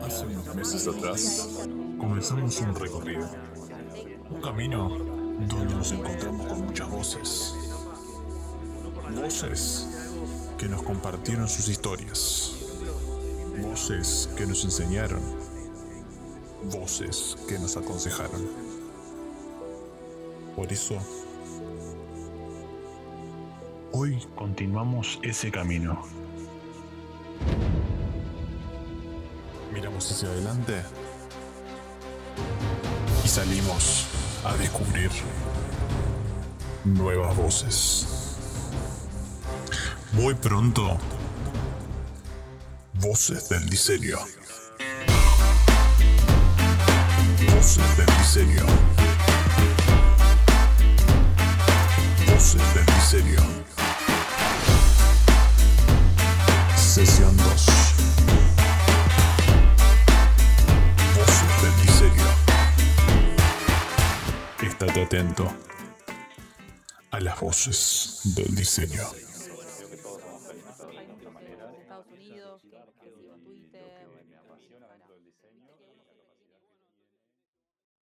Hace unos meses atrás comenzamos un recorrido, un camino donde nos encontramos con muchas voces. Voces que nos compartieron sus historias. Voces que nos enseñaron. Voces que nos aconsejaron. Por eso, hoy continuamos ese camino. Miramos hacia adelante y salimos a descubrir nuevas voces. Muy pronto, voces del diseño. Voces del diseño. Voces del diseño. Estate atento a las voces del diseño.